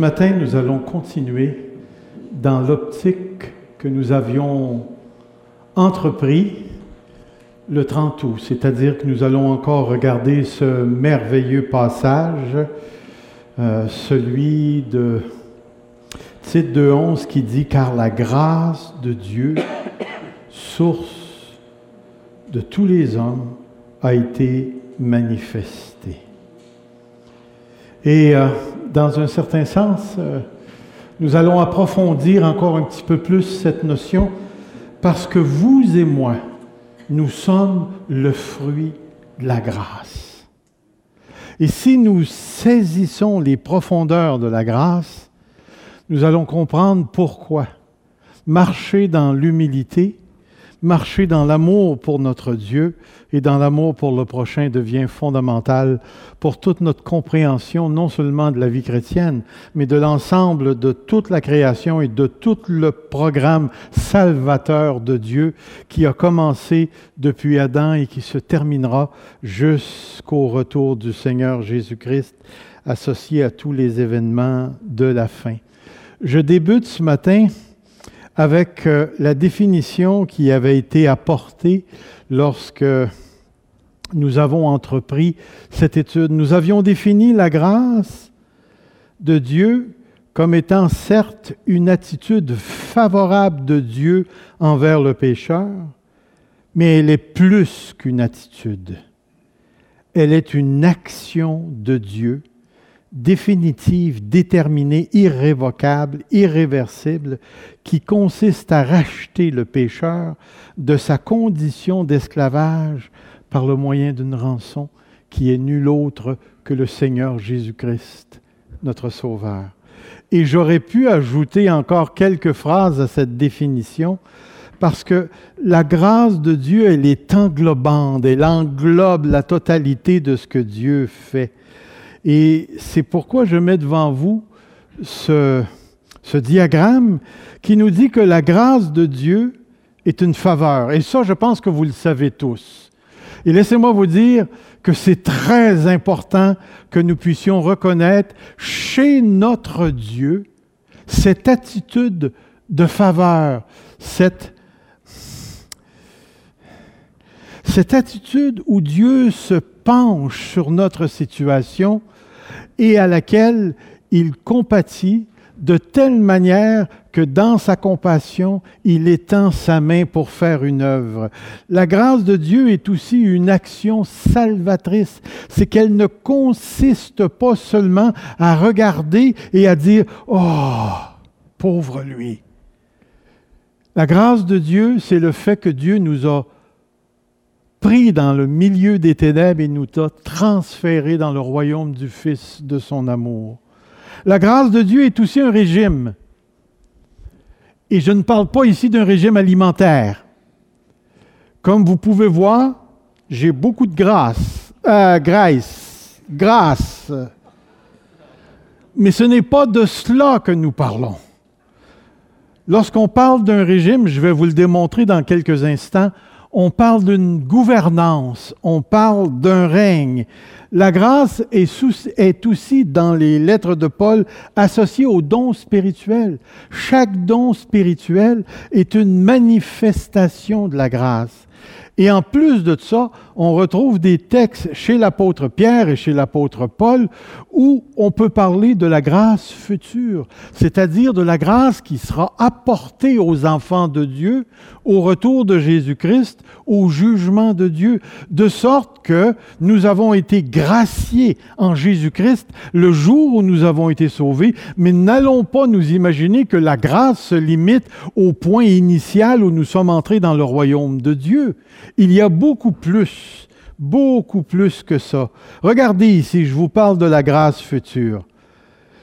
Ce matin, nous allons continuer dans l'optique que nous avions entrepris le 30 août, c'est-à-dire que nous allons encore regarder ce merveilleux passage, euh, celui de titre de 11 qui dit Car la grâce de Dieu, source de tous les hommes, a été manifestée. Et euh, dans un certain sens, euh, nous allons approfondir encore un petit peu plus cette notion parce que vous et moi, nous sommes le fruit de la grâce. Et si nous saisissons les profondeurs de la grâce, nous allons comprendre pourquoi marcher dans l'humilité, marcher dans l'amour pour notre Dieu et dans l'amour pour le prochain devient fondamental pour toute notre compréhension, non seulement de la vie chrétienne, mais de l'ensemble de toute la création et de tout le programme salvateur de Dieu qui a commencé depuis Adam et qui se terminera jusqu'au retour du Seigneur Jésus-Christ, associé à tous les événements de la fin. Je débute ce matin avec euh, la définition qui avait été apportée lorsque nous avons entrepris cette étude. Nous avions défini la grâce de Dieu comme étant certes une attitude favorable de Dieu envers le pécheur, mais elle est plus qu'une attitude. Elle est une action de Dieu définitive, déterminée, irrévocable, irréversible, qui consiste à racheter le pécheur de sa condition d'esclavage par le moyen d'une rançon qui est nul autre que le Seigneur Jésus-Christ, notre Sauveur. Et j'aurais pu ajouter encore quelques phrases à cette définition, parce que la grâce de Dieu, elle est englobante, elle englobe la totalité de ce que Dieu fait. Et c'est pourquoi je mets devant vous ce, diagramme qui nous dit que la grâce de Dieu est une faveur. Et ça, je pense que vous le savez tous. Et laissez-moi vous dire que c'est très important que nous puissions reconnaître chez notre Dieu cette attitude de faveur, cette, cette attitude où Dieu se sur notre situation et à laquelle il compatit de telle manière que dans sa compassion, il étend sa main pour faire une œuvre. La grâce de Dieu est aussi une action salvatrice. C'est qu'elle ne consiste pas seulement à regarder et à dire ⁇ Oh, pauvre lui !⁇ La grâce de Dieu, c'est le fait que Dieu nous a pris dans le milieu des ténèbres et nous a transférés dans le royaume du Fils de son amour. La grâce de Dieu est aussi un régime. Et je ne parle pas ici d'un régime alimentaire. Comme vous pouvez voir, j'ai beaucoup de grâce, euh, grâce, grâce. Mais ce n'est pas de cela que nous parlons. Lorsqu'on parle d'un régime, je vais vous le démontrer dans quelques instants, on parle d'une gouvernance, on parle d'un règne. La grâce est, aussi dans les lettres de Paul associée au don spirituel. Chaque don spirituel est une manifestation de la grâce. Et en plus de ça, on retrouve des textes chez l'apôtre Pierre et chez l'apôtre Paul où on peut parler de la grâce future, c'est-à-dire de la grâce qui sera apportée aux enfants de Dieu au retour de Jésus-Christ, au jugement de Dieu, de sorte que nous avons été graciés en Jésus-Christ le jour où nous avons été sauvés, mais n'allons pas nous imaginer que la grâce se limite au point initial où nous sommes entrés dans le royaume de Dieu. Il y a beaucoup plus, beaucoup plus que ça. Regardez ici, je vous parle de la grâce future.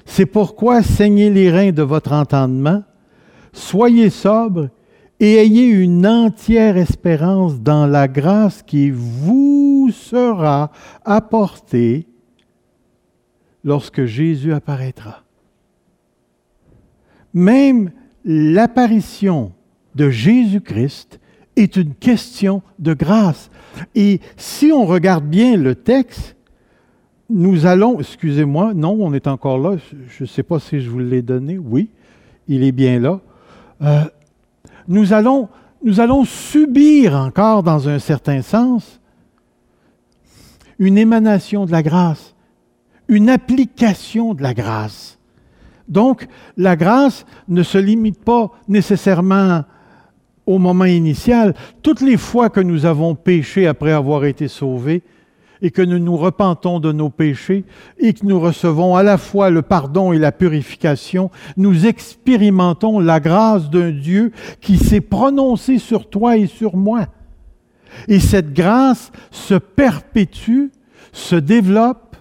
C'est pourquoi saignez les reins de votre entendement, soyez sobre et ayez une entière espérance dans la grâce qui vous sera apportée lorsque Jésus apparaîtra. Même l'apparition de Jésus-Christ est une question de grâce. Et si on regarde bien le texte, nous allons, excusez-moi, non, on est encore là, je ne sais pas si je vous l'ai donné, oui, il est bien là. Euh, nous, allons, nous allons subir encore, dans un certain sens, une émanation de la grâce, une application de la grâce. Donc, la grâce ne se limite pas nécessairement au moment initial. Toutes les fois que nous avons péché après avoir été sauvés, et que nous nous repentons de nos péchés et que nous recevons à la fois le pardon et la purification, nous expérimentons la grâce d'un Dieu qui s'est prononcé sur toi et sur moi. Et cette grâce se perpétue, se développe,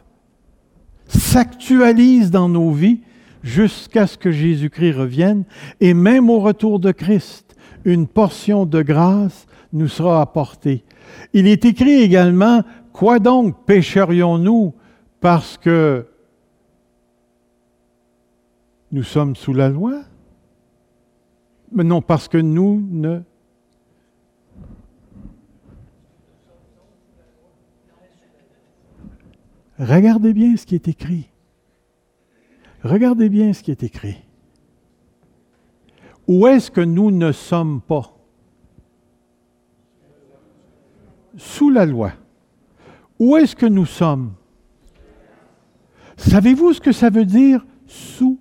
s'actualise dans nos vies jusqu'à ce que Jésus-Christ revienne. Et même au retour de Christ, une portion de grâce nous sera apportée. Il est écrit également Quoi donc pécherions-nous parce que nous sommes sous la loi? Mais non, parce que nous ne... Regardez bien ce qui est écrit. Regardez bien ce qui est écrit. Où est-ce que nous ne sommes pas? Sous la loi. Où est-ce que nous sommes? Savez-vous ce que ça veut dire sous?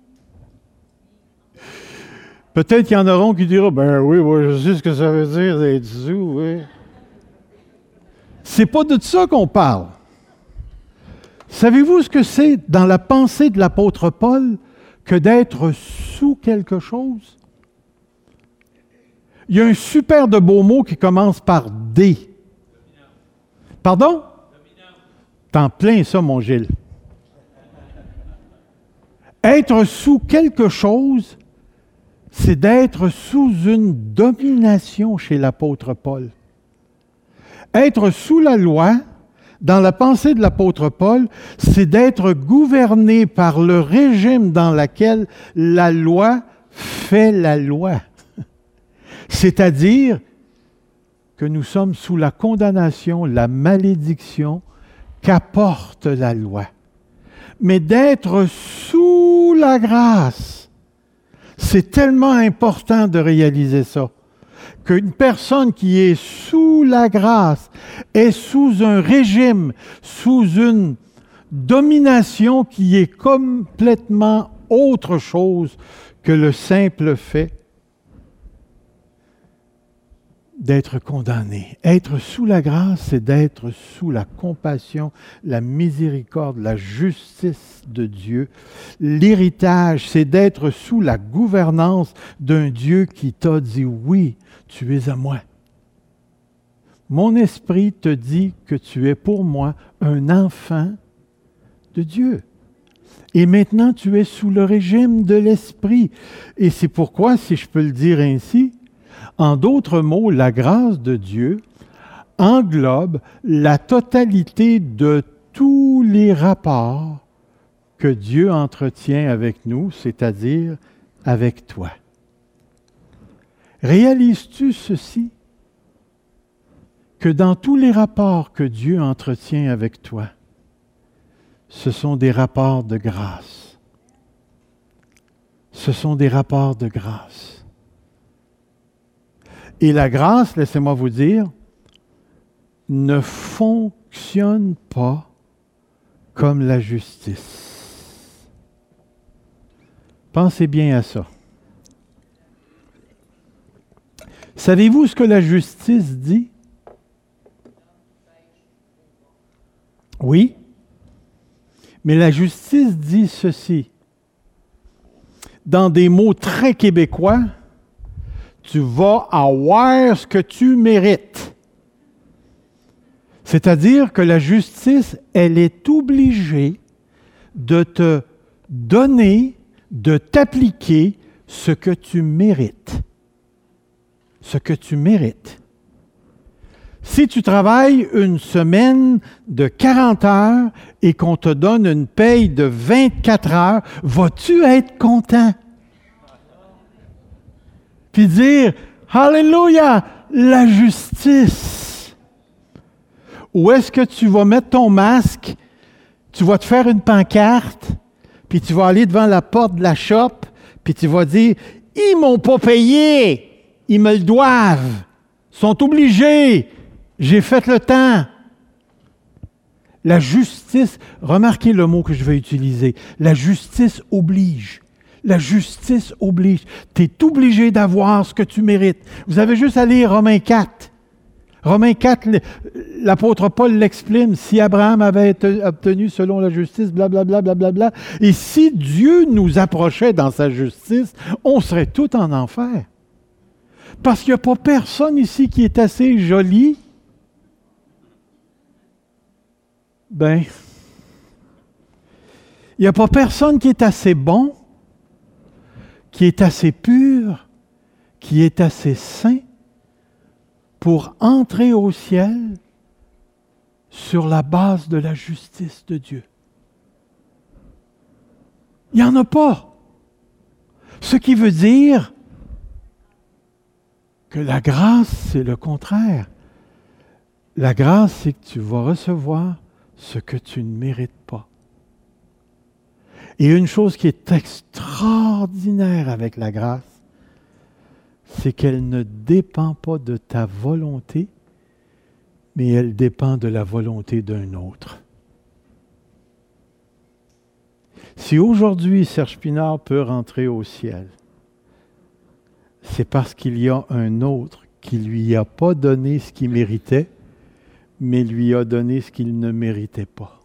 Peut-être qu'il y en auront qui diront Ben oui, moi je sais ce que ça veut dire d'être sous, oui. C'est pas de ça qu'on parle. Savez-vous ce que c'est dans la pensée de l'apôtre Paul que d'être sous quelque chose? Il y a un super de beau mot qui commence par D. Pardon? En plein ça, mon Gilles. Être sous quelque chose, c'est d'être sous une domination chez l'apôtre Paul. Être sous la loi, dans la pensée de l'apôtre Paul, c'est d'être gouverné par le régime dans lequel la loi fait la loi. C'est-à-dire que nous sommes sous la condamnation, la malédiction qu'apporte la loi, mais d'être sous la grâce. C'est tellement important de réaliser ça, qu'une personne qui est sous la grâce est sous un régime, sous une domination qui est complètement autre chose que le simple fait d'être condamné. Être sous la grâce, c'est d'être sous la compassion, la miséricorde, la justice de Dieu. L'héritage, c'est d'être sous la gouvernance d'un Dieu qui t'a dit oui, tu es à moi. Mon esprit te dit que tu es pour moi un enfant de Dieu. Et maintenant, tu es sous le régime de l'esprit. Et c'est pourquoi, si je peux le dire ainsi, en d'autres mots, la grâce de Dieu englobe la totalité de tous les rapports que Dieu entretient avec nous, c'est-à-dire avec toi. Réalises-tu ceci? Que dans tous les rapports que Dieu entretient avec toi, ce sont des rapports de grâce. Ce sont des rapports de grâce. Et la grâce, laissez-moi vous dire, ne fonctionne pas comme la justice. Pensez bien à ça. Savez-vous ce que la justice dit? Oui, mais la justice dit ceci. Dans des mots très québécois, tu vas avoir ce que tu mérites. C'est-à-dire que la justice, elle est obligée de te donner, de t'appliquer ce que tu mérites. Ce que tu mérites. Si tu travailles une semaine de 40 heures et qu'on te donne une paye de 24 heures, vas-tu être content? Puis dire, Alléluia, la justice. Où est-ce que tu vas mettre ton masque? tu vas te faire une pancarte, puis tu vas aller devant la porte de la shop, puis tu vas dire, ils m'ont pas payé, ils me le doivent, sont obligés, j'ai fait le temps. La justice, remarquez le mot que je vais utiliser, la justice oblige. La justice oblige. Tu es obligé d'avoir ce que tu mérites. Vous avez juste à lire Romains 4. Romains 4, l'apôtre Paul l'exprime, si Abraham avait obtenu selon la justice, blablabla, blablabla, et si Dieu nous approchait dans sa justice, on serait tout en enfer. Parce qu'il n'y a pas personne ici qui est assez joli. Ben, il n'y a pas personne qui est assez bon, qui est assez pur, qui est assez saint pour entrer au ciel sur la base de la justice de Dieu. Il n'y en a pas. Ce qui veut dire que la grâce, c'est le contraire. La grâce, c'est que tu vas recevoir ce que tu ne mérites pas. Et une chose qui est extraordinaire avec la grâce, c'est qu'elle ne dépend pas de ta volonté, mais elle dépend de la volonté d'un autre. Si aujourd'hui Serge Pinard peut rentrer au ciel, c'est parce qu'il y a un autre qui lui a pas donné ce qu'il méritait, mais lui a donné ce qu'il ne méritait pas.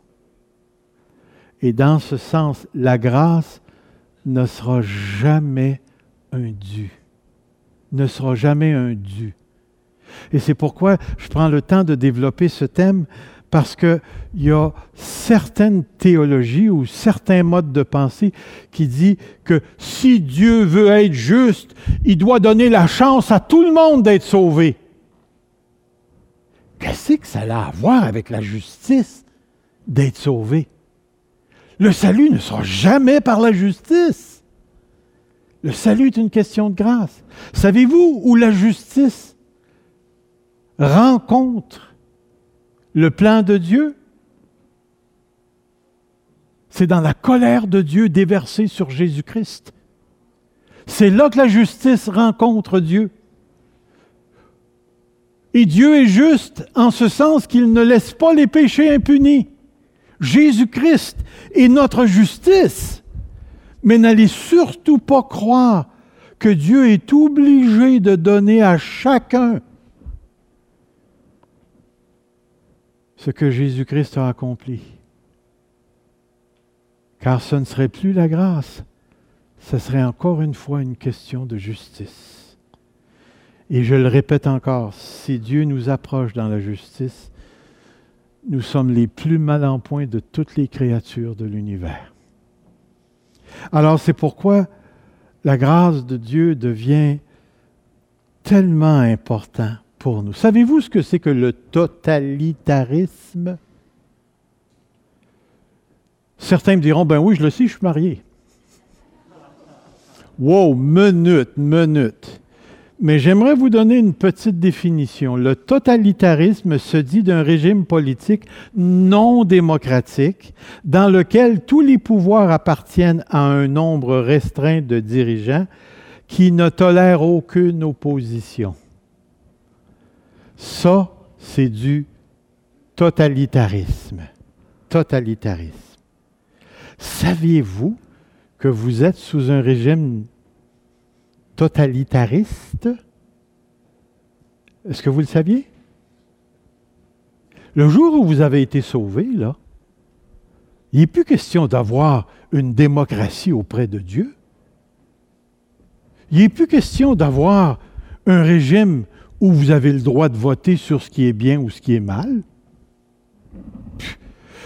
Et dans ce sens, la grâce ne sera jamais un dû ne sera jamais un dû. Et c'est pourquoi je prends le temps de développer ce thème, parce qu'il y a certaines théologies ou certains modes de pensée qui disent que si Dieu veut être juste, il doit donner la chance à tout le monde d'être sauvé. Qu'est-ce que ça a à voir avec la justice d'être sauvé? Le salut ne sera jamais par la justice. Le salut est une question de grâce. Savez-vous où la justice rencontre le plan de Dieu? C'est dans la colère de Dieu déversée sur Jésus-Christ. C'est là que la justice rencontre Dieu. Et Dieu est juste en ce sens qu'il ne laisse pas les péchés impunis. Jésus-Christ est notre justice. Mais n'allez surtout pas croire que Dieu est obligé de donner à chacun ce que Jésus-Christ a accompli. Car ce ne serait plus la grâce, ce serait encore une fois une question de justice. Et je le répète encore, si Dieu nous approche dans la justice, nous sommes les plus mal en point de toutes les créatures de l'univers. Alors c'est pourquoi la grâce de Dieu devient tellement important pour nous. Savez-vous ce que c'est que le totalitarisme? Certains me diront, ben oui, je le sais, je suis marié. Wow, minute, minute. Mais j'aimerais vous donner une petite définition. Le totalitarisme se dit d'un régime politique non démocratique dans lequel tous les pouvoirs appartiennent à un nombre restreint de dirigeants qui ne tolèrent aucune opposition. Ça, c'est du totalitarisme. Totalitarisme. Saviez-vous que vous êtes sous un régime totalitariste. Est-ce que vous le saviez? Le jour où vous avez été sauvé, là, il n'est plus question d'avoir une démocratie auprès de Dieu. Il n'est plus question d'avoir un régime où vous avez le droit de voter sur ce qui est bien ou ce qui est mal.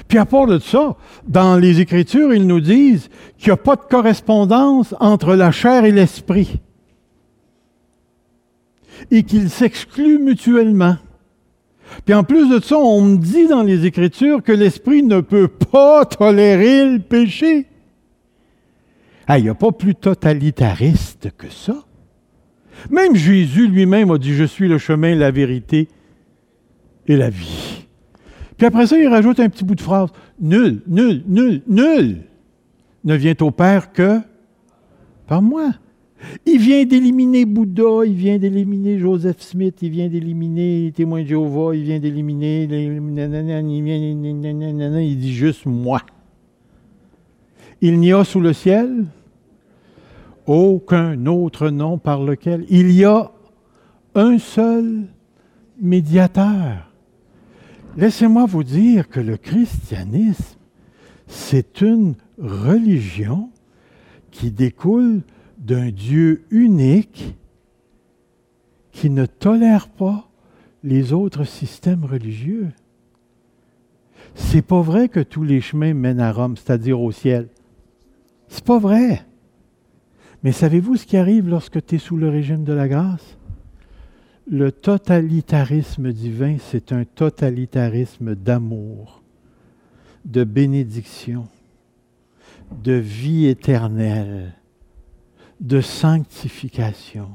Puis à part de ça, dans les Écritures, ils nous disent qu'il n'y a pas de correspondance entre la chair et l'esprit et qu'ils s'excluent mutuellement. Puis en plus de ça, on me dit dans les Écritures que l'Esprit ne peut pas tolérer le péché. Il n'y a pas plus totalitariste que ça. Même Jésus lui-même a dit, je suis le chemin, la vérité et la vie. Puis après ça, il rajoute un petit bout de phrase. Nul, nul, nul, nul ne vient au Père que par moi. Il vient d'éliminer Bouddha, il vient d'éliminer Joseph Smith, il vient d'éliminer les témoins de Jéhovah, il vient d'éliminer. Il dit juste moi. Il n'y a sous le ciel aucun autre nom par lequel il y a un seul médiateur. Laissez-moi vous dire que le christianisme, c'est une religion qui découle d'un Dieu unique qui ne tolère pas les autres systèmes religieux. C'est pas vrai que tous les chemins mènent à Rome, c'est-à-dire au ciel. C'est pas vrai. Mais savez-vous ce qui arrive lorsque tu es sous le régime de la grâce? Le totalitarisme divin, c'est un totalitarisme d'amour, de bénédiction, de vie éternelle, de sanctification,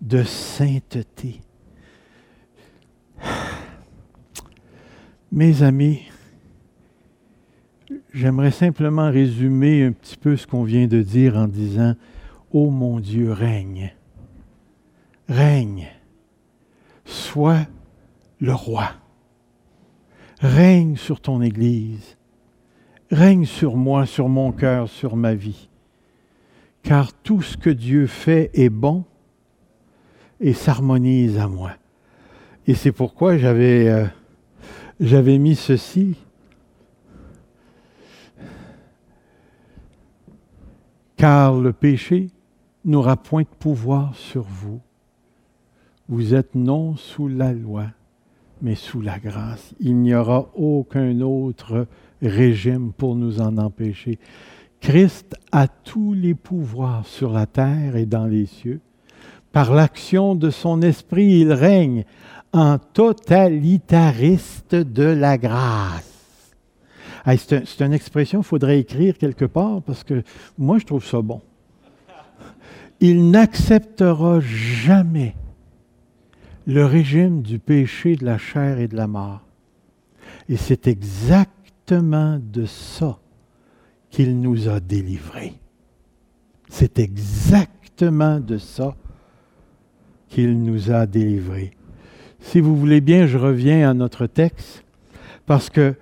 de sainteté. Mes amis, j'aimerais simplement résumer un petit peu ce qu'on vient de dire en disant, Ô mon Dieu, règne, règne, sois le roi, règne sur ton Église, règne sur moi, sur mon cœur, sur ma vie car tout ce que Dieu fait est bon et s'harmonise à moi. Et c'est pourquoi j'avais, euh, j'avais mis ceci. Car le péché n'aura point de pouvoir sur vous. Vous êtes non sous la loi, mais sous la grâce. Il n'y aura aucun autre régime pour nous en empêcher. Christ a tous les pouvoirs sur la terre et dans les cieux. Par l'action de son esprit, il règne en totalitariste de la grâce. c'est, une expression qu'il faudrait écrire quelque part parce que moi, je trouve ça bon. Il n'acceptera jamais le régime du péché, de la chair et de la mort. Et c'est exactement de ça qu'il nous a délivrés. C'est exactement de ça qu'il nous a délivrés. Si vous voulez bien, je reviens à notre texte, parce que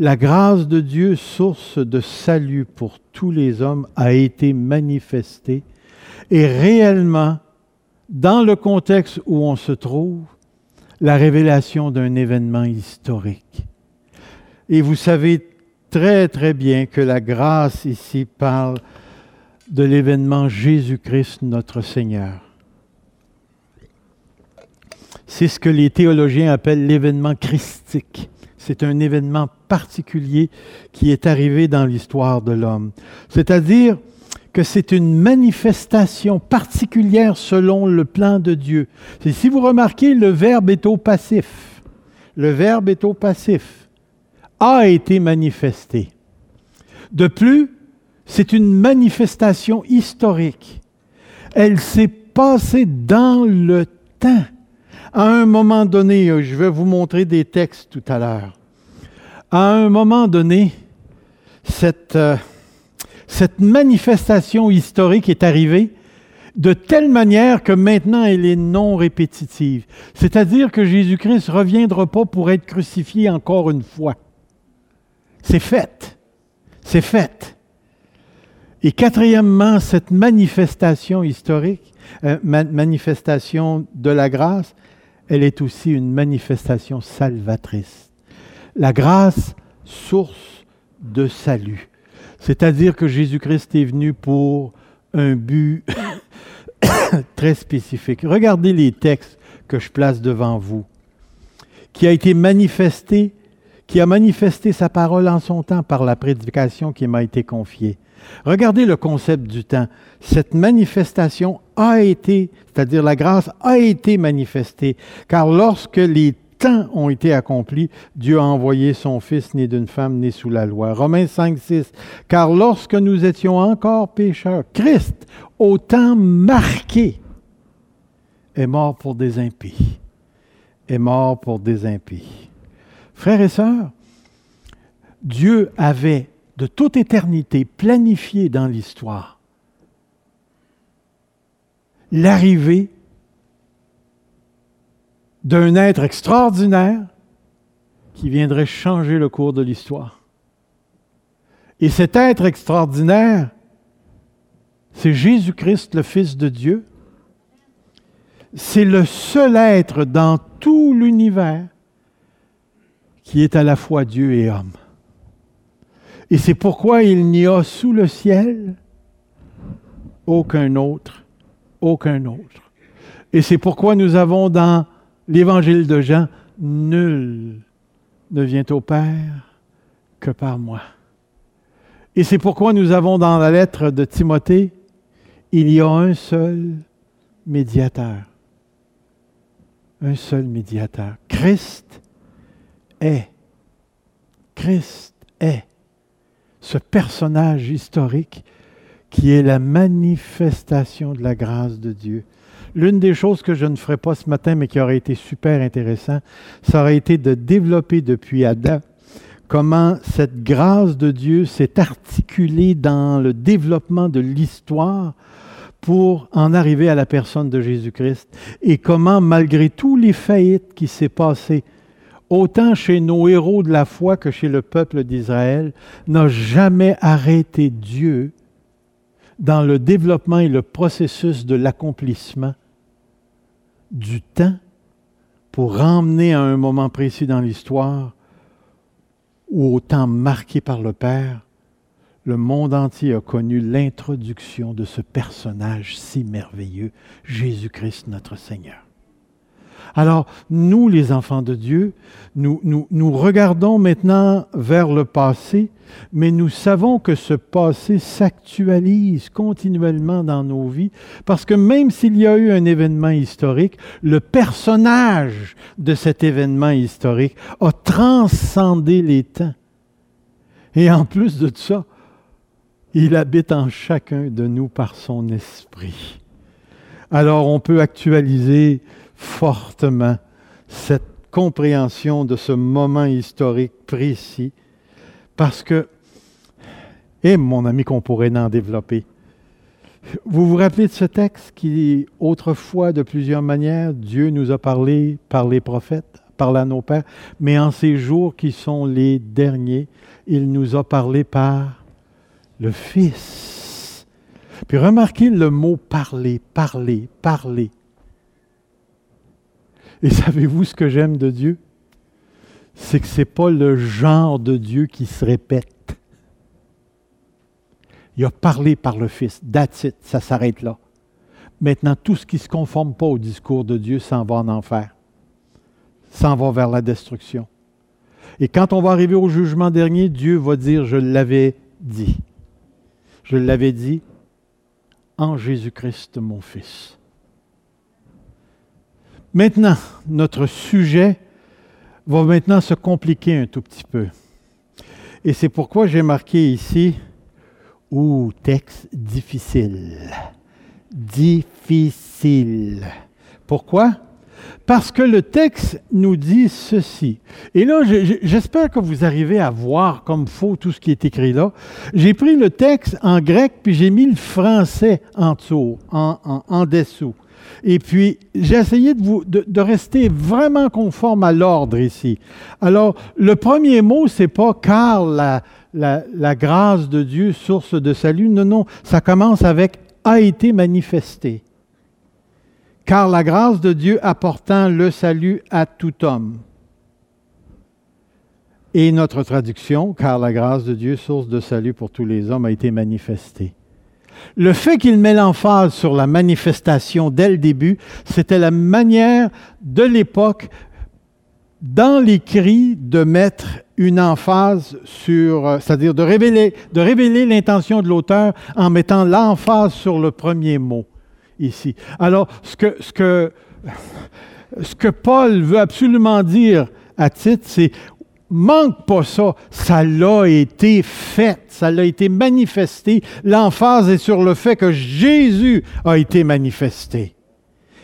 la grâce de Dieu, source de salut pour tous les hommes, a été manifestée et réellement, dans le contexte où on se trouve, la révélation d'un événement historique. Et vous savez très très bien que la grâce ici parle de l'événement Jésus-Christ notre Seigneur. C'est ce que les théologiens appellent l'événement christique. C'est un événement particulier qui est arrivé dans l'histoire de l'homme. C'est-à-dire que c'est une manifestation particulière selon le plan de Dieu. si vous remarquez, le verbe est au passif. Le verbe est au passif a été manifesté. De plus, c'est une manifestation historique. Elle s'est passée dans le temps. À un moment donné, je vais vous montrer des textes tout à l'heure. À un moment donné, cette, euh, cette manifestation historique est arrivée de telle manière que maintenant elle est non répétitive. C'est-à-dire que Jésus-Christ ne reviendra pas pour être crucifié encore une fois. C'est fait. C'est fait. Et quatrièmement, cette manifestation historique, euh, manifestation de la grâce, elle est aussi une manifestation salvatrice. La grâce, source de salut. C'est-à-dire que Jésus-Christ est venu pour un but très spécifique. Regardez les textes que je place devant vous, qui a été manifesté qui a manifesté sa parole en son temps par la prédication qui m'a été confiée. Regardez le concept du temps. Cette manifestation a été, c'est-à-dire la grâce a été manifestée, car lorsque les temps ont été accomplis, Dieu a envoyé son Fils né d'une femme née sous la loi. Romains 5, 6. Car lorsque nous étions encore pécheurs, Christ, au temps marqué, est mort pour des impies. Est mort pour des impies. Frères et sœurs, Dieu avait de toute éternité planifié dans l'histoire l'arrivée d'un être extraordinaire qui viendrait changer le cours de l'histoire. Et cet être extraordinaire, c'est Jésus-Christ, le Fils de Dieu. C'est le seul être dans tout l'univers qui est à la fois Dieu et homme. Et c'est pourquoi il n'y a sous le ciel aucun autre, aucun autre. Et c'est pourquoi nous avons dans l'évangile de Jean, nul ne vient au Père que par moi. Et c'est pourquoi nous avons dans la lettre de Timothée, il y a un seul médiateur. Un seul médiateur. Christ est. Christ est ce personnage historique qui est la manifestation de la grâce de Dieu. L'une des choses que je ne ferai pas ce matin, mais qui aurait été super intéressant, ça aurait été de développer depuis Adam comment cette grâce de Dieu s'est articulée dans le développement de l'histoire pour en arriver à la personne de Jésus-Christ et comment, malgré tous les faillites qui s'est passé, autant chez nos héros de la foi que chez le peuple d'Israël, n'a jamais arrêté Dieu dans le développement et le processus de l'accomplissement du temps pour ramener à un moment précis dans l'histoire où au temps marqué par le Père, le monde entier a connu l'introduction de ce personnage si merveilleux, Jésus-Christ notre Seigneur. Alors, nous, les enfants de Dieu, nous, regardons maintenant vers le passé, mais nous savons que ce passé s'actualise continuellement dans nos vies, parce que même s'il y a eu un événement historique, le personnage de cet événement historique a transcendé les temps. Et en plus de ça, il habite en chacun de nous par son esprit. Alors on peut actualiser fortement cette compréhension de ce moment historique précis, parce que, et mon ami qu'on pourrait en développer, vous vous rappelez de ce texte qui, autrefois, de plusieurs manières, Dieu nous a parlé par les prophètes, par à nos pères, mais en ces jours qui sont les derniers, il nous a parlé par le Fils. Puis remarquez le mot parler, parler, parler. Et savez-vous ce que j'aime de Dieu? C'est que ce n'est pas le genre de Dieu qui se répète. Il a parlé par le Fils. That's ça s'arrête là. Maintenant, tout ce qui ne se conforme pas au discours de Dieu s'en va en enfer. S'en va vers la destruction. Et quand on va arriver au jugement dernier, Dieu va dire, je l'avais dit. Je l'avais dit en Jésus-Christ, mon Fils. Maintenant, notre sujet va maintenant se compliquer un tout petit peu. Et c'est pourquoi j'ai marqué ici, ou texte difficile. Difficile. Pourquoi? Parce que le texte nous dit ceci. Et là, j'espère que vous arrivez à voir comme faut tout ce qui est écrit là. J'ai pris le texte en grec, puis j'ai mis le français en dessous, en dessous. Et puis, j'ai essayé de, rester vraiment conforme à l'ordre ici. Alors, le premier mot, c'est pas car la, grâce de Dieu, source de salut. Non, non, ça commence avec a été manifesté. Car la grâce de Dieu apportant le salut à tout homme. Et notre traduction, car la grâce de Dieu, source de salut pour tous les hommes, a été manifestée. Le fait qu'il met l'emphase sur la manifestation dès le début, c'était la manière de l'époque, dans l'écrit, de mettre une emphase sur, euh, c'est-à-dire de révéler, l'intention de l'auteur en mettant l'emphase sur le premier mot ici. Alors, ce que, ce que, ce que Paul veut absolument dire à titre, c'est manque pas ça. Ça l'a été fait, ça l'a été manifesté. L'emphase est sur le fait que Jésus a été manifesté.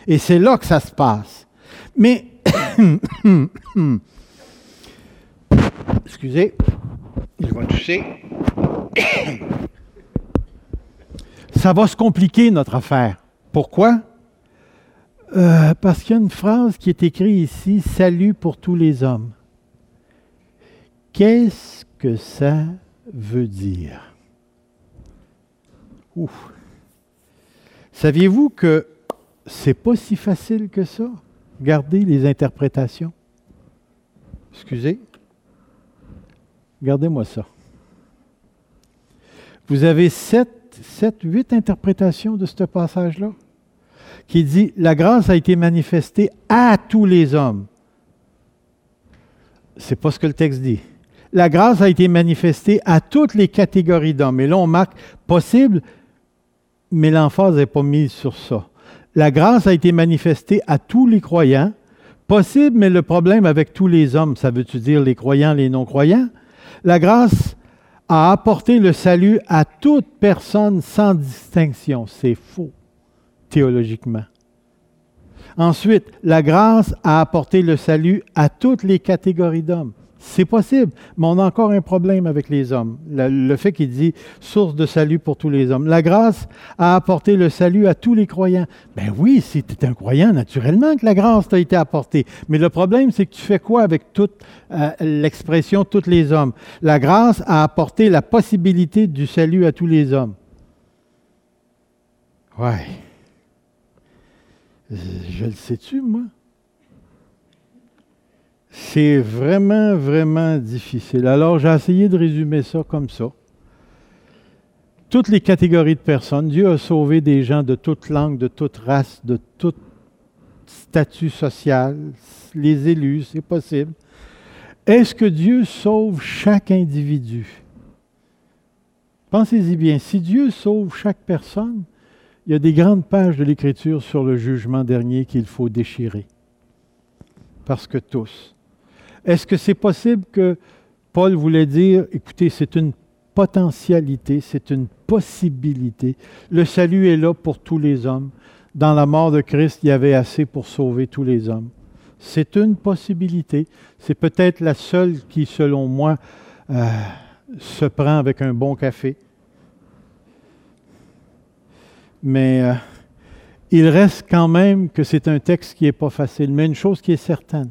Et c'est là que ça se passe. Mais Excusez, je vais toucher. Ça va se compliquer, notre affaire. Pourquoi? Euh, parce qu'il y a une phrase qui est écrite ici, Salut pour tous les hommes. Qu'est-ce que ça veut dire? Ouf. Saviez-vous que c'est pas si facile que ça? Regardez les interprétations. Excusez. Regardez-moi ça. Vous avez sept, sept, huit interprétations de ce passage-là qui dit La grâce a été manifestée à tous les hommes. C'est pas ce que le texte dit. La grâce a été manifestée à toutes les catégories d'hommes. Et là, on marque possible, mais l'emphase n'est pas mise sur ça. La grâce a été manifestée à tous les croyants. Possible, mais le problème avec tous les hommes, ça veut-tu dire les croyants, les non-croyants? La grâce a apporté le salut à toute personne sans distinction. C'est faux théologiquement. Ensuite, la grâce a apporté le salut à toutes les catégories d'hommes. C'est possible, mais on a encore un problème avec les hommes. Le, fait qu'il dit source de salut pour tous les hommes. La grâce a apporté le salut à tous les croyants. Ben oui, si tu es un croyant, naturellement que la grâce t'a été apportée. Mais le problème, c'est que tu fais quoi avec toute euh, l'expression tous les hommes? La grâce a apporté la possibilité du salut à tous les hommes. Ouais. Je le sais-tu, moi? C'est vraiment, vraiment difficile. Alors, j'ai essayé de résumer ça comme ça. Toutes les catégories de personnes, Dieu a sauvé des gens de toute langue, de toute race, de tout statut social, les élus, c'est possible. Est-ce que Dieu sauve chaque individu? Pensez-y bien, si Dieu sauve chaque personne, il y a des grandes pages de l'Écriture sur le jugement dernier qu'il faut déchirer. Parce que tous. Est-ce que c'est possible que Paul voulait dire, écoutez, c'est une potentialité, c'est une possibilité. Le salut est là pour tous les hommes. Dans la mort de Christ, il y avait assez pour sauver tous les hommes. C'est une possibilité. C'est peut-être la seule qui, selon moi, euh, se prend avec un bon café mais euh, il reste quand même que c'est un texte qui n'est pas facile. Mais une chose qui est certaine,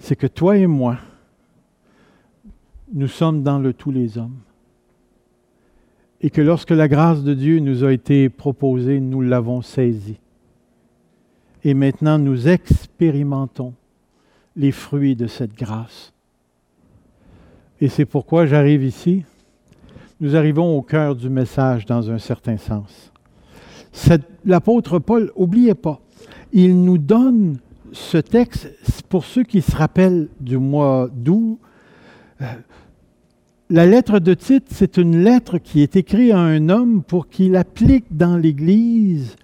c'est que toi et moi, nous sommes dans le tous les hommes. Et que lorsque la grâce de Dieu nous a été proposée, nous l'avons saisie. Et maintenant, nous expérimentons les fruits de cette grâce. Et c'est pourquoi j'arrive ici nous arrivons au cœur du message dans un certain sens. L'apôtre Paul, n'oubliez pas, il nous donne ce texte, pour ceux qui se rappellent du mois d'août, euh, la lettre de Tite, c'est une lettre qui est écrite à un homme pour qu'il applique dans l'Église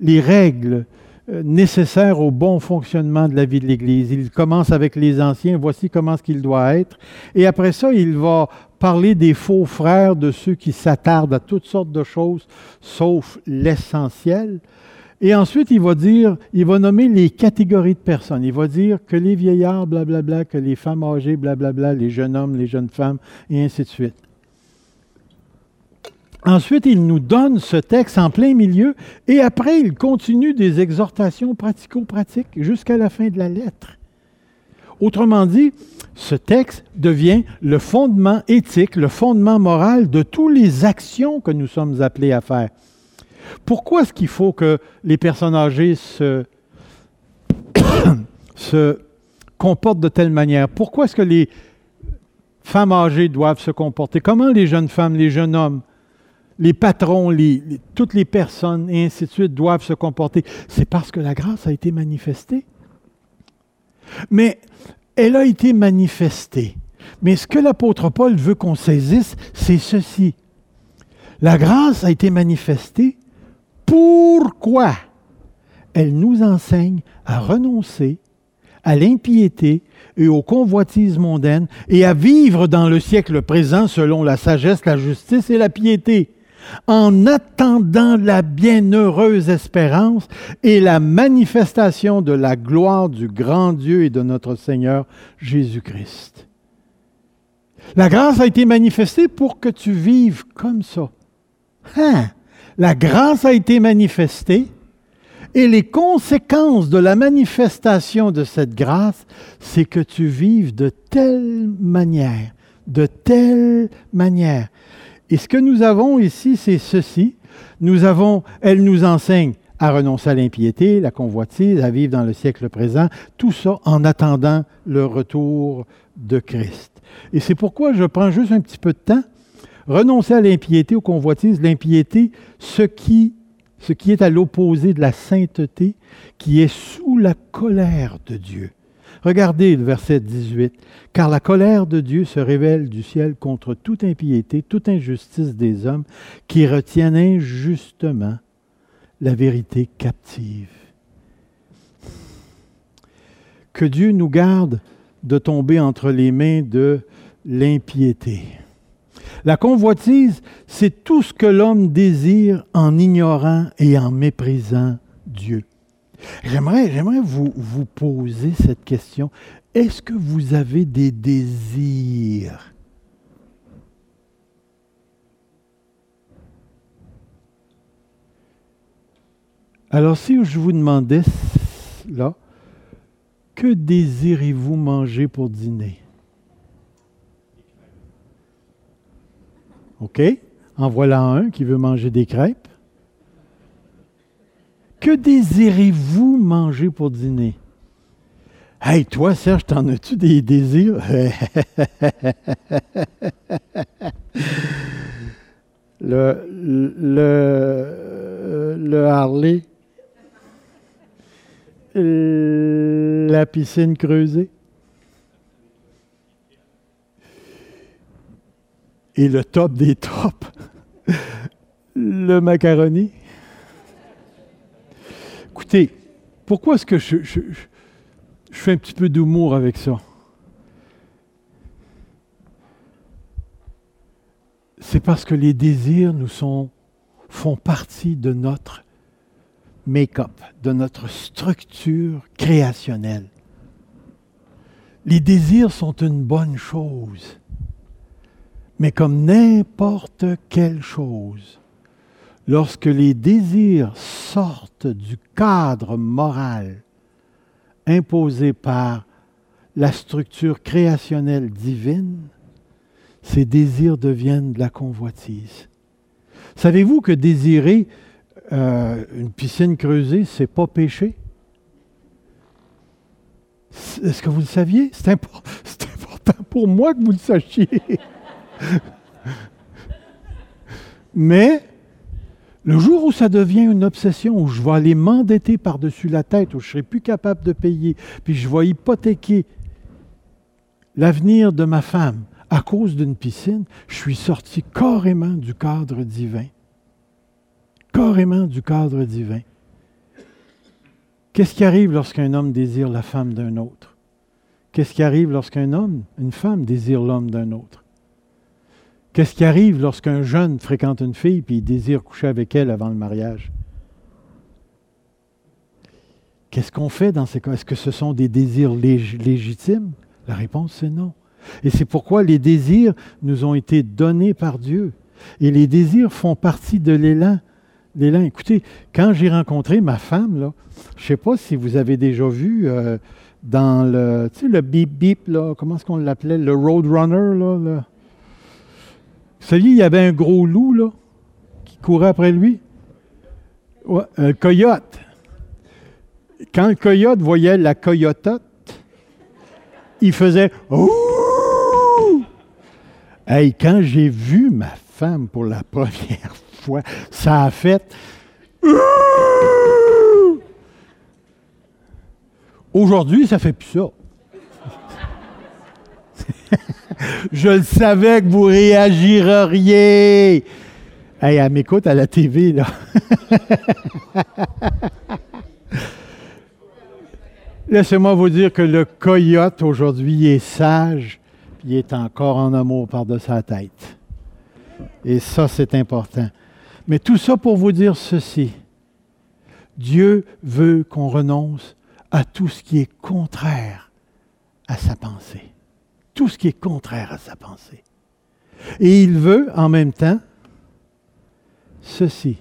les règles euh, nécessaires au bon fonctionnement de la vie de l'Église. Il commence avec les anciens, voici comment ce qu'il doit être. Et après ça, il va parler des faux frères, de ceux qui s'attardent à toutes sortes de choses, sauf l'essentiel. Et ensuite, il va dire, il va nommer les catégories de personnes. Il va dire que les vieillards, blablabla, que les femmes âgées, blablabla, les jeunes hommes, les jeunes femmes, et ainsi de suite. Ensuite, il nous donne ce texte en plein milieu, et après, il continue des exhortations pratico-pratiques jusqu'à la fin de la lettre. Autrement dit, ce texte devient le fondement éthique, le fondement moral de toutes les actions que nous sommes appelés à faire. Pourquoi est-ce qu'il faut que les personnes âgées se, se comportent de telle manière? Pourquoi est-ce que les femmes âgées doivent se comporter? Comment les jeunes femmes, les jeunes hommes, les patrons, toutes les personnes, et ainsi de suite, doivent se comporter? C'est parce que la grâce a été manifestée. Mais elle a été manifestée. Mais ce que l'apôtre Paul veut qu'on saisisse, c'est ceci. La grâce a été manifestée. Pourquoi Elle nous enseigne à renoncer à l'impiété et aux convoitises mondaines et à vivre dans le siècle présent selon la sagesse, la justice et la piété en attendant la bienheureuse espérance et la manifestation de la gloire du grand Dieu et de notre Seigneur Jésus-Christ? La grâce a été manifestée pour que tu vives comme ça. Hein? La grâce a été manifestée et les conséquences de la manifestation de cette grâce, c'est que tu vives de telle manière, de telle manière. Et ce que nous avons ici, c'est ceci. Nous avons, elle nous enseigne à renoncer à l'impiété, la convoitise, à vivre dans le siècle présent, tout ça en attendant le retour de Christ. Et c'est pourquoi je prends juste un petit peu de temps. Renoncer à l'impiété, aux convoitises, l'impiété, ce qui, ce qui est à l'opposé de la sainteté, qui est sous la colère de Dieu. Regardez le verset 18. Car la colère de Dieu se révèle du ciel contre toute impiété, toute injustice des hommes qui retiennent injustement la vérité captive. Que Dieu nous garde de tomber entre les mains de l'impiété. La convoitise, c'est tout ce que l'homme désire en ignorant et en méprisant Dieu. J'aimerais, j'aimerais vous, vous poser cette question. Est-ce que vous avez des désirs? Alors si je vous demandais là, que désirez-vous manger pour dîner? OK? En voilà un qui veut manger des crêpes. Que désirez-vous manger pour dîner? Hey, toi, Serge, t'en as-tu des désirs? Le, le, le Harley la piscine creusée. Et le top des tops, le macaroni. Écoutez, pourquoi est-ce que je, je, fais un petit peu d'humour avec ça? C'est parce que les désirs nous sont, font partie de notre make-up, de notre structure créationnelle. Les désirs sont une bonne chose, mais comme n'importe quelle chose, lorsque les désirs sortent du cadre moral imposé par la structure créationnelle divine, ces désirs deviennent de la convoitise. Savez-vous que désirer euh, une piscine creusée, c'est pas péché? Est-ce que vous le saviez? C'est important pour moi que vous le sachiez. Mais le jour où ça devient une obsession, où je vais aller m'endetter par-dessus la tête, où je ne serai plus capable de payer, puis je vais hypothéquer l'avenir de ma femme à cause d'une piscine, je suis sorti carrément du cadre divin carrément du cadre divin. Qu'est-ce qui arrive lorsqu'un homme désire la femme d'un autre? Qu'est-ce qui arrive lorsqu'un homme, une femme désire l'homme d'un autre? Qu'est-ce qui arrive lorsqu'un jeune fréquente une fille puis il désire coucher avec elle avant le mariage? Qu'est-ce qu'on fait dans ces cas? Est-ce que ce sont des désirs légitimes? La réponse, c'est non. Et c'est pourquoi les désirs nous ont été donnés par Dieu. Et les désirs font partie de l'élan l'élan. Écoutez, quand j'ai rencontré ma femme, là, je ne sais pas si vous avez déjà vu euh, dans le, tu sais, le bip bip, là, comment est-ce qu'on l'appelait, le Roadrunner, là, là. Vous saviez, il y avait un gros loup, qui courait après lui? Un coyote. Quand le coyote voyait la coyotote, il faisait Ouh! Hey, quand j'ai vu ma femme pour la première fois. Ça a fait. Aujourd'hui, ça fait plus ça. Je le savais que vous réagiriez. Hey, elle m'écoute à la TV, là. Laissez-moi vous dire que le coyote aujourd'hui est sage, puis est encore en amour par de sa tête. Et ça, c'est important. Mais tout ça pour vous dire ceci. Dieu veut qu'on renonce à tout ce qui est contraire à sa pensée. Tout ce qui est contraire à sa pensée. Et il veut en même temps ceci,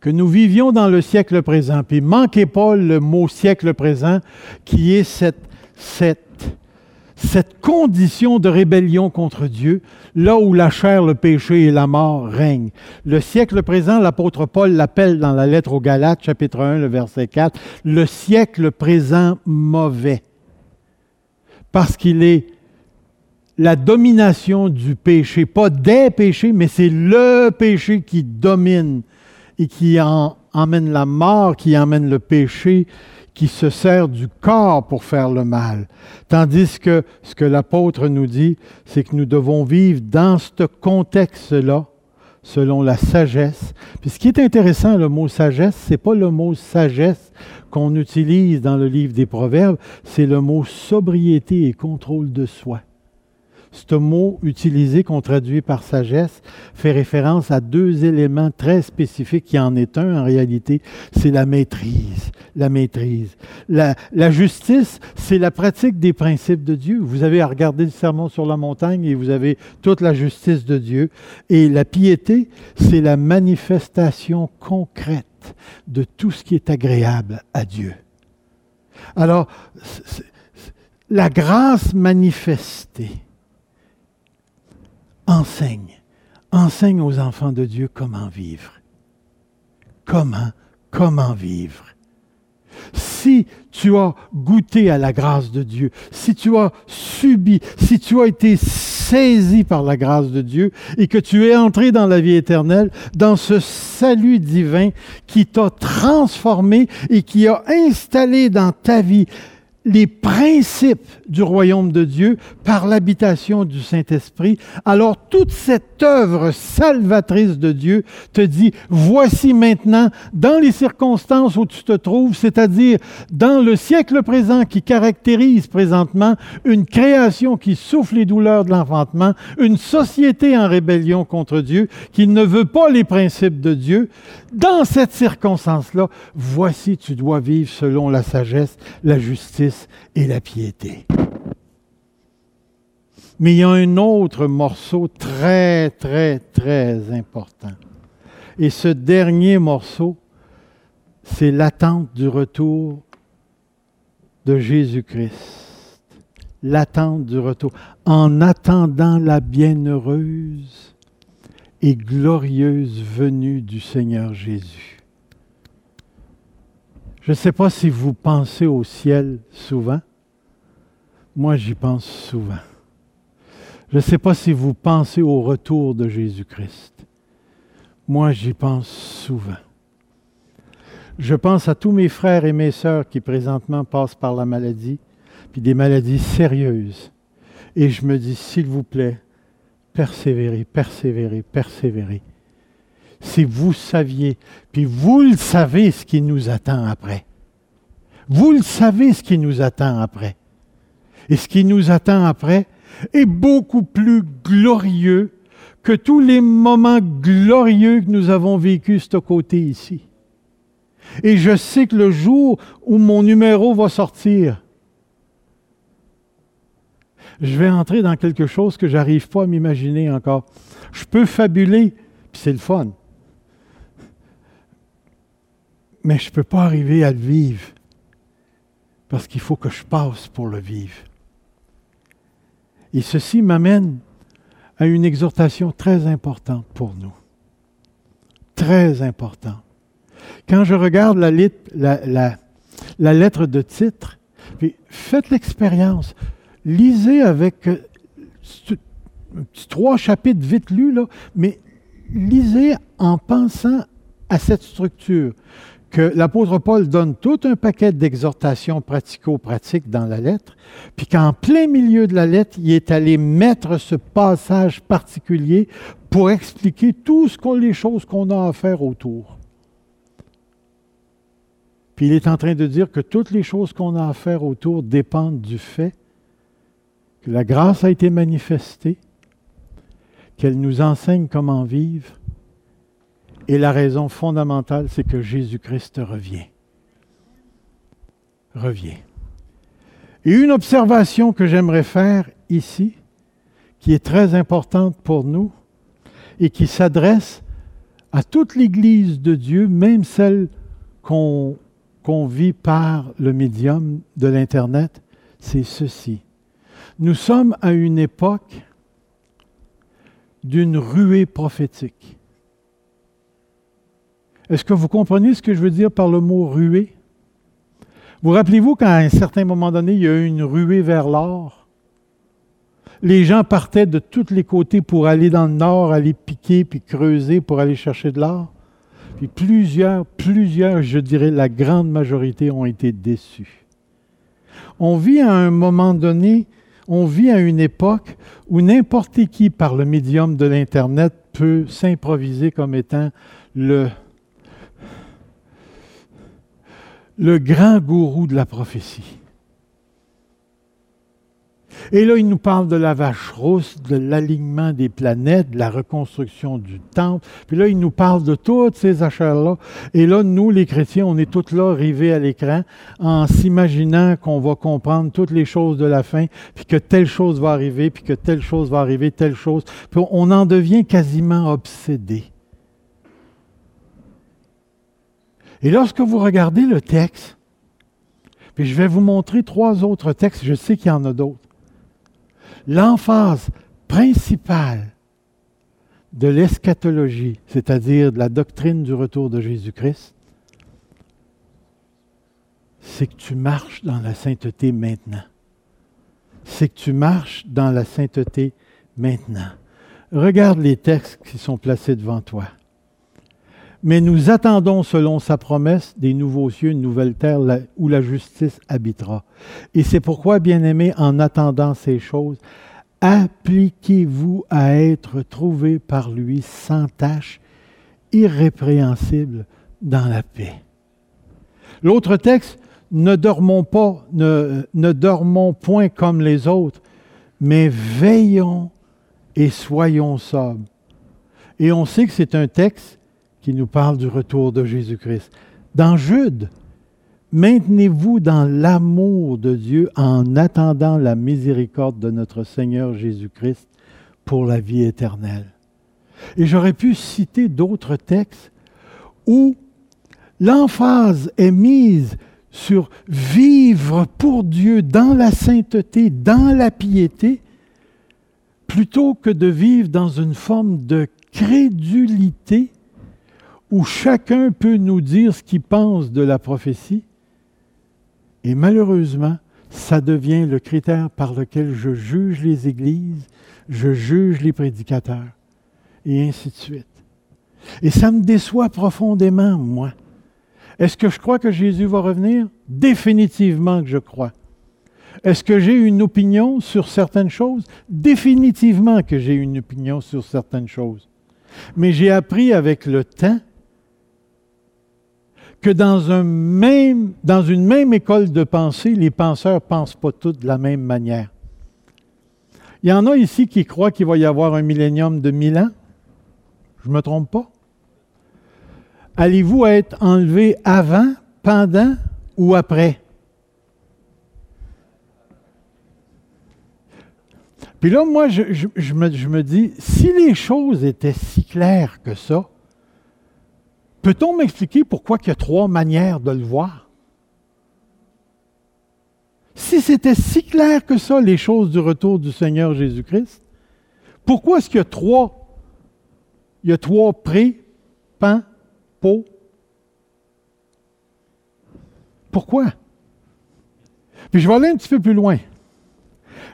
que nous vivions dans le siècle présent. Puis manquez pas le mot siècle présent qui est cette, cette condition de rébellion contre Dieu, là où la chair, le péché et la mort règnent. Le siècle présent, l'apôtre Paul l'appelle dans la lettre aux Galates, chapitre 1, le verset 4, le siècle présent mauvais. Parce qu'il est la domination du péché, pas des péchés, mais c'est le péché qui domine et qui emmène la mort, qui emmène le péché, qui se sert du corps pour faire le mal. Tandis que ce que l'apôtre nous dit, c'est que nous devons vivre dans ce contexte-là, selon la sagesse. Puis ce qui est intéressant, le mot sagesse, c'est pas le mot sagesse qu'on utilise dans le livre des Proverbes, c'est le mot sobriété et contrôle de soi. Ce mot utilisé, qu'on traduit par sagesse, fait référence à deux éléments très spécifiques, qui en est un en réalité, c'est la maîtrise. La maîtrise. La, la justice, c'est la pratique des principes de Dieu. Vous avez à regarder le sermon sur la montagne et vous avez toute la justice de Dieu. Et la piété, c'est la manifestation concrète de tout ce qui est agréable à Dieu. Alors, la grâce manifestée, enseigne, enseigne aux enfants de Dieu comment vivre. Comment, comment vivre. Si tu as goûté à la grâce de Dieu, si tu as subi, si tu as été saisi par la grâce de Dieu et que tu es entré dans la vie éternelle, dans ce salut divin qui t'a transformé et qui a installé dans ta vie les principes du royaume de Dieu par l'habitation du Saint-Esprit, alors toute cette œuvre salvatrice de Dieu te dit, voici maintenant, dans les circonstances où tu te trouves, c'est-à-dire dans le siècle présent qui caractérise présentement une création qui souffle les douleurs de l'enfantement, une société en rébellion contre Dieu, qui ne veut pas les principes de Dieu, dans cette circonstance-là, voici, tu dois vivre selon la sagesse, la justice et la piété. Mais il y a un autre morceau très, très, très important. Et ce dernier morceau, c'est l'attente du retour de Jésus-Christ. L'attente du retour. En attendant la bienheureuse et glorieuse venue du Seigneur Jésus. Je ne sais pas si vous pensez au ciel souvent. Moi, j'y pense souvent. Je ne sais pas si vous pensez au retour de Jésus-Christ. Moi, j'y pense souvent. Je pense à tous mes frères et mes sœurs qui présentement passent par la maladie, puis des maladies sérieuses. Et je me dis, s'il vous plaît, persévérer, persévérer, persévérer. Si vous saviez, puis vous le savez ce qui nous attend après. Vous le savez ce qui nous attend après. Et ce qui nous attend après est beaucoup plus glorieux que tous les moments glorieux que nous avons vécus ce côté ici. Et je sais que le jour où mon numéro va sortir, je vais entrer dans quelque chose que j'arrive pas à m'imaginer encore. Je peux fabuler, puis c'est le fun. Mais je ne peux pas arriver à le vivre parce qu'il faut que je passe pour le vivre. Et ceci m'amène à une exhortation très importante pour nous. Très importante. Quand je regarde la, lettre de titre, faites l'expérience lisez avec euh, trois chapitres vite lus, mais lisez en pensant à cette structure que l'apôtre Paul donne tout un paquet d'exhortations pratico-pratiques dans la lettre, puis qu'en plein milieu de la lettre, il est allé mettre ce passage particulier pour expliquer tout ce qu'on, les choses qu'on a à faire autour. Puis il est en train de dire que toutes les choses qu'on a à faire autour dépendent du fait que la grâce a été manifestée, qu'elle nous enseigne comment vivre, et la raison fondamentale, c'est que Jésus-Christ revient. Revient. Et une observation que j'aimerais faire ici, qui est très importante pour nous et qui s'adresse à toute l'Église de Dieu, même celle qu'on vit par le médium de l'Internet, c'est ceci. Nous sommes à une époque d'une ruée prophétique. Est-ce que vous comprenez ce que je veux dire par le mot ruée? Vous rappelez-vous qu'à un certain moment donné, il y a eu une ruée vers l'or? Les gens partaient de tous les côtés pour aller dans le nord, aller piquer puis creuser pour aller chercher de l'or. Puis plusieurs, plusieurs, je dirais la grande majorité ont été déçus. On vit à un moment donné, on vit à une époque où n'importe qui, par le médium de l'Internet, peut s'improviser comme étant le, le grand gourou de la prophétie. Et là, il nous parle de la vache rousse, de l'alignement des planètes, de la reconstruction du temple. Puis là, il nous parle de toutes ces achats-là. Et là, nous, les chrétiens, on est tous là, rivés à l'écran, en s'imaginant qu'on va comprendre toutes les choses de la fin, puis que telle chose va arriver, puis que telle chose va arriver, telle chose. Puis on en devient quasiment obsédé. Et lorsque vous regardez le texte, puis je vais vous montrer trois autres textes, je sais qu'il y en a d'autres l'emphase principale de l'eschatologie, c'est-à-dire de la doctrine du retour de Jésus-Christ, c'est que tu marches dans la sainteté maintenant. C'est que tu marches dans la sainteté maintenant. Regarde les textes qui sont placés devant toi. Mais nous attendons, selon sa promesse, des nouveaux cieux, une nouvelle terre où la justice habitera. Et c'est pourquoi, bien-aimés, en attendant ces choses, appliquez-vous à être trouvés par lui sans tache, irrépréhensible dans la paix. L'autre texte, ne dormons pas, ne, ne dormons point comme les autres, mais veillons et soyons sobres. Et on sait que c'est un texte qui nous parle du retour de Jésus-Christ. Dans Jude, maintenez-vous dans l'amour de Dieu en attendant la miséricorde de notre Seigneur Jésus-Christ pour la vie éternelle. Et j'aurais pu citer d'autres textes où l'emphase est mise sur vivre pour Dieu dans la sainteté, dans la piété, plutôt que de vivre dans une forme de crédulité où chacun peut nous dire ce qu'il pense de la prophétie. Et malheureusement, ça devient le critère par lequel je juge les églises, je juge les prédicateurs, et ainsi de suite. Et ça me déçoit profondément, moi. Est-ce que je crois que Jésus va revenir? Définitivement que je crois. Est-ce que j'ai une opinion sur certaines choses? Définitivement que j'ai une opinion sur certaines choses. Mais j'ai appris avec le temps que dans, un même, dans une même école de pensée, les penseurs ne pensent pas tous de la même manière. Il y en a ici qui croient qu'il va y avoir un millénium de mille ans. Je ne me trompe pas. Allez-vous être enlevé avant, pendant ou après? Puis là, moi, je, me, je me dis, si les choses étaient si claires que ça, Peut-on m'expliquer pourquoi il y a trois manières de le voir? Si c'était si clair que ça, les choses du retour du Seigneur Jésus-Christ, pourquoi est-ce qu'il y a trois, il y a trois pré, pan, pot? Pourquoi? Puis je vais aller un petit peu plus loin.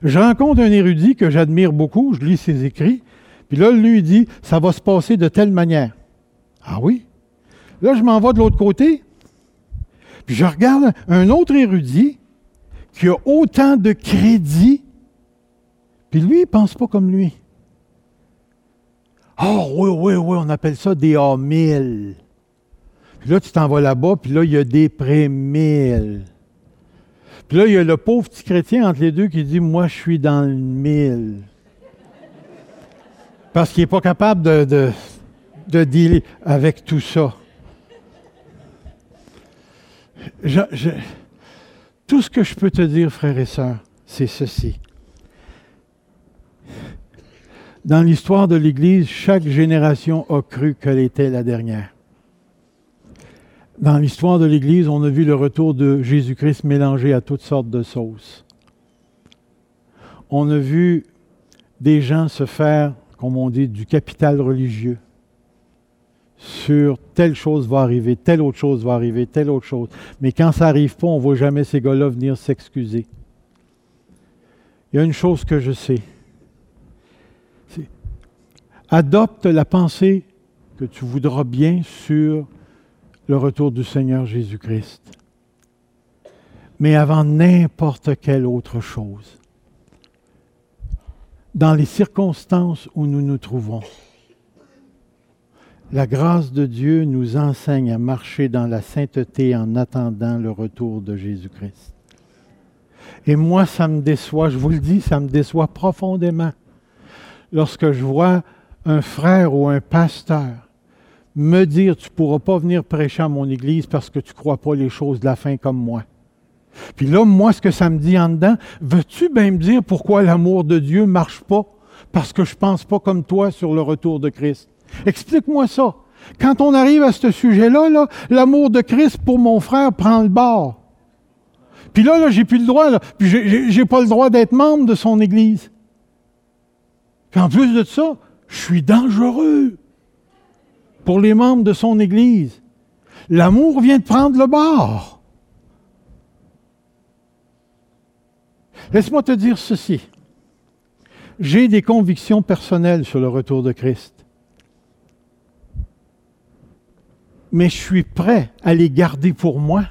Je rencontre un érudit que j'admire beaucoup, je lis ses écrits, puis là, lui dit, ça va se passer de telle manière. Ah oui? Là, je m'en vais de l'autre côté, puis je regarde un autre érudit qui a autant de crédit, puis lui, il ne pense pas comme lui. Oh, oui, oui, oui, on appelle ça des A1000. Puis là, tu t'en vas là-bas, puis là, il y a des pré-1000. Puis là, il y a le pauvre petit chrétien entre les deux qui dit Moi, je suis dans le mille. Parce qu'il n'est pas capable de, de, de dealer avec tout ça Tout ce que je peux te dire, frères et sœurs, c'est ceci. Dans l'histoire de l'Église, chaque génération a cru qu'elle était la dernière. Dans l'histoire de l'Église, on a vu le retour de Jésus-Christ mélangé à toutes sortes de sauces. On a vu des gens se faire, comme on dit, du capital religieux sur telle chose va arriver, telle autre chose va arriver, telle autre chose. Mais quand ça n'arrive pas, on ne voit jamais ces gars-là venir s'excuser. Il y a une chose que je sais. Adopte la pensée que tu voudras bien sur le retour du Seigneur Jésus-Christ. Mais avant n'importe quelle autre chose, dans les circonstances où nous nous trouvons, la grâce de Dieu nous enseigne à marcher dans la sainteté en attendant le retour de Jésus-Christ. Et moi, ça me déçoit, je vous le dis, ça me déçoit profondément lorsque je vois un frère ou un pasteur me dire, tu ne pourras pas venir prêcher à mon église parce que tu ne crois pas les choses de la fin comme moi. Puis là, moi, ce que ça me dit en dedans, veux-tu bien me dire pourquoi l'amour de Dieu ne marche pas? Parce que je ne pense pas comme toi sur le retour de Christ? Explique-moi ça. Quand on arrive à ce sujet-là, l'amour de Christ pour mon frère prend le bord. Puis là, là j'ai plus le droit. Puis j'ai pas le droit d'être membre de son Église. Puis en plus de ça, je suis dangereux pour les membres de son Église. L'amour vient de prendre le bord. Laisse-moi te dire ceci. J'ai des convictions personnelles sur le retour de Christ. Mais je suis prêt à les garder pour moi.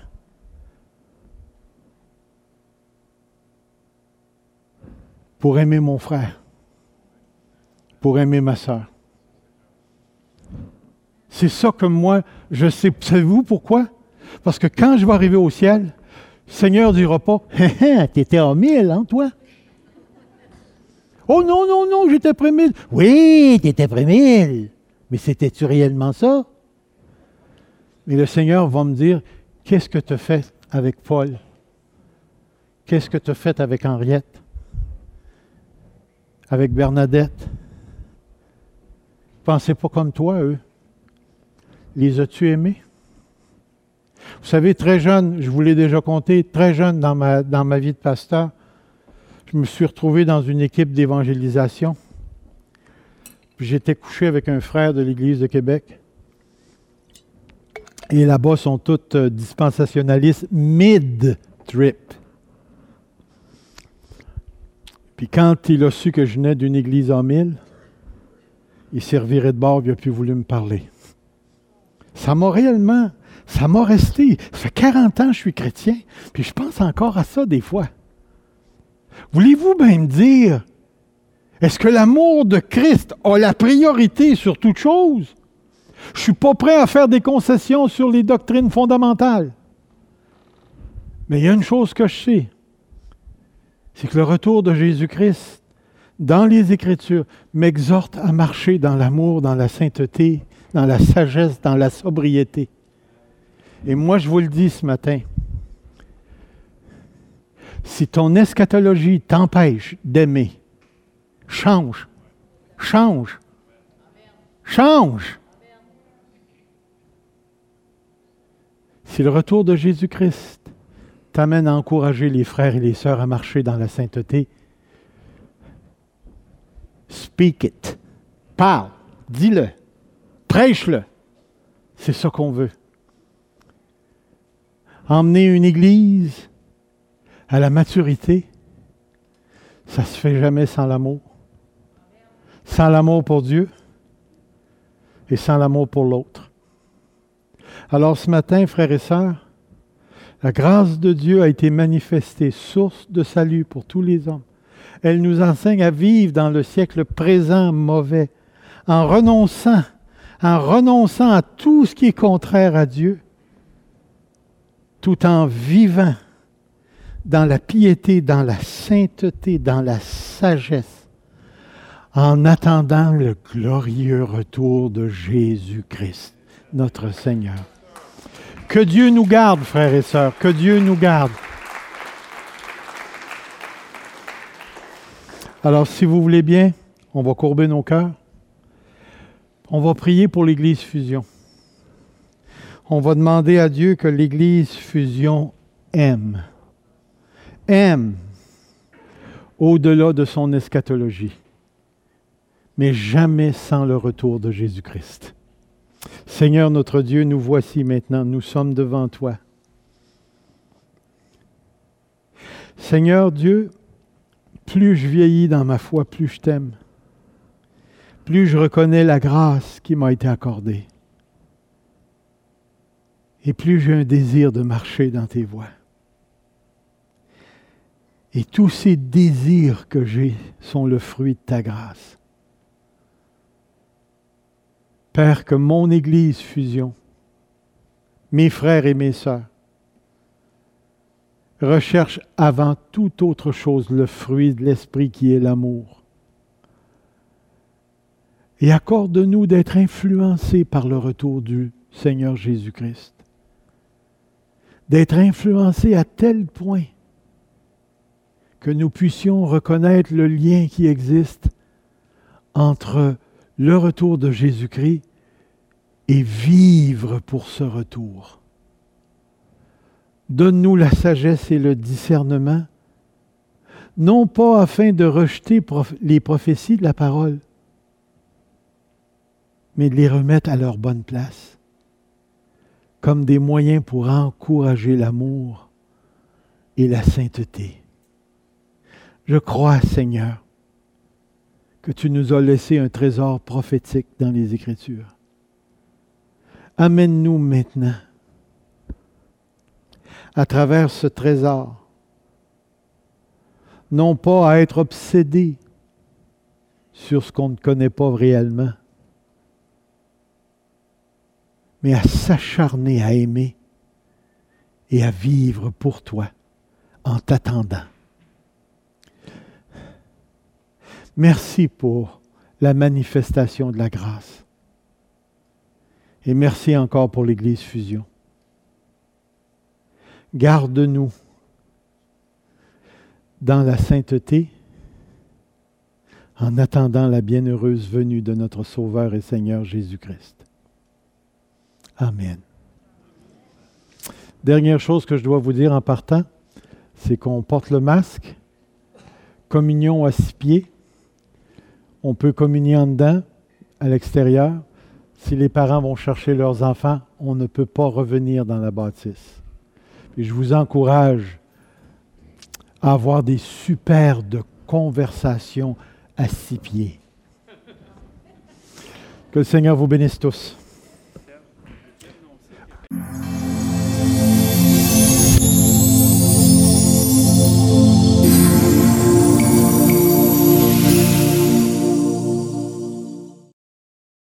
Pour aimer mon frère, pour aimer ma soeur. C'est ça que moi, je sais. Savez-vous pourquoi? Parce que quand je vais arriver au ciel, le Seigneur ne dira pas t'étais en mille, hein, toi? Oh non, non, non, j'étais près mille. Oui, t'étais près mille. Mais c'était-tu réellement ça? Mais le Seigneur va me dire, qu'est-ce que tu as fait avec Paul? Qu'est-ce que tu as fait avec Henriette? Avec Bernadette? Pensez pas comme toi, eux. Les as-tu aimés? Vous savez, très jeune, je vous l'ai déjà compté, très jeune dans ma, dans ma vie de pasteur, je me suis retrouvé dans une équipe d'évangélisation. J'étais couché avec un frère de l'Église de Québec. Et là-bas sont toutes euh, dispensationalistes mid-trip. Puis quand il a su que je venais d'une église en mille, il servirait de bord, il n'a plus voulu me parler. Ça m'a réellement, ça m'a resté. Ça fait 40 ans que je suis chrétien, puis je pense encore à ça des fois. Voulez-vous bien me dire, est-ce que l'amour de Christ a la priorité sur toute chose? Je ne suis pas prêt à faire des concessions sur les doctrines fondamentales. Mais il y a une chose que je sais, c'est que le retour de Jésus-Christ dans les Écritures m'exhorte à marcher dans l'amour, dans la sainteté, dans la sagesse, dans la sobriété. Et moi, je vous le dis ce matin, si ton eschatologie t'empêche d'aimer, change, change, change. Si le retour de Jésus-Christ t'amène à encourager les frères et les sœurs à marcher dans la sainteté, speak it. Parle, dis-le, prêche-le. C'est ça qu'on veut. Emmener une église à la maturité, ça se fait jamais sans l'amour. Sans l'amour pour Dieu et sans l'amour pour l'autre. Alors ce matin, frères et sœurs, la grâce de Dieu a été manifestée, source de salut pour tous les hommes. Elle nous enseigne à vivre dans le siècle présent mauvais, en renonçant, en renonçant à tout ce qui est contraire à Dieu, tout en vivant dans la piété, dans la sainteté, dans la sagesse, en attendant le glorieux retour de Jésus-Christ, notre Seigneur. Que Dieu nous garde, frères et sœurs, que Dieu nous garde. Alors, si vous voulez bien, on va courber nos cœurs. On va prier pour l'Église Fusion. On va demander à Dieu que l'Église Fusion aime. Aime au-delà de son eschatologie, mais jamais sans le retour de Jésus-Christ. Seigneur notre Dieu, nous voici maintenant, nous sommes devant toi. Seigneur Dieu, plus je vieillis dans ma foi, plus je t'aime. Plus je reconnais la grâce qui m'a été accordée. Et plus j'ai un désir de marcher dans tes voies. Et tous ces désirs que j'ai sont le fruit de ta grâce. Père, que mon Église fusion, mes frères et mes sœurs, recherche avant toute autre chose le fruit de l'Esprit qui est l'amour. Et accorde-nous d'être influencés par le retour du Seigneur Jésus-Christ. D'être influencés à tel point que nous puissions reconnaître le lien qui existe entre le retour de Jésus-Christ et vivre pour ce retour. Donne-nous la sagesse et le discernement, non pas afin de rejeter les prophéties de la parole, mais de les remettre à leur bonne place, comme des moyens pour encourager l'amour et la sainteté. Je crois, Seigneur, que tu nous as laissé un trésor prophétique dans les Écritures. Amène-nous maintenant à travers ce trésor. Non pas à être obsédé sur ce qu'on ne connaît pas réellement, mais à s'acharner à aimer et à vivre pour toi en t'attendant. Merci pour la manifestation de la grâce. Et merci encore pour l'Église Fusion garde-nous dans la sainteté en attendant la bienheureuse venue de notre Sauveur et Seigneur Jésus-Christ. Amen. Dernière chose que je dois vous dire en partant, c'est qu'on porte le masque, communion à six pieds, on peut communier en dedans, à l'extérieur. Si les parents vont chercher leurs enfants, on ne peut pas revenir dans la bâtisse. Et je vous encourage à avoir des superbes conversations à six pieds. Que le Seigneur vous bénisse tous.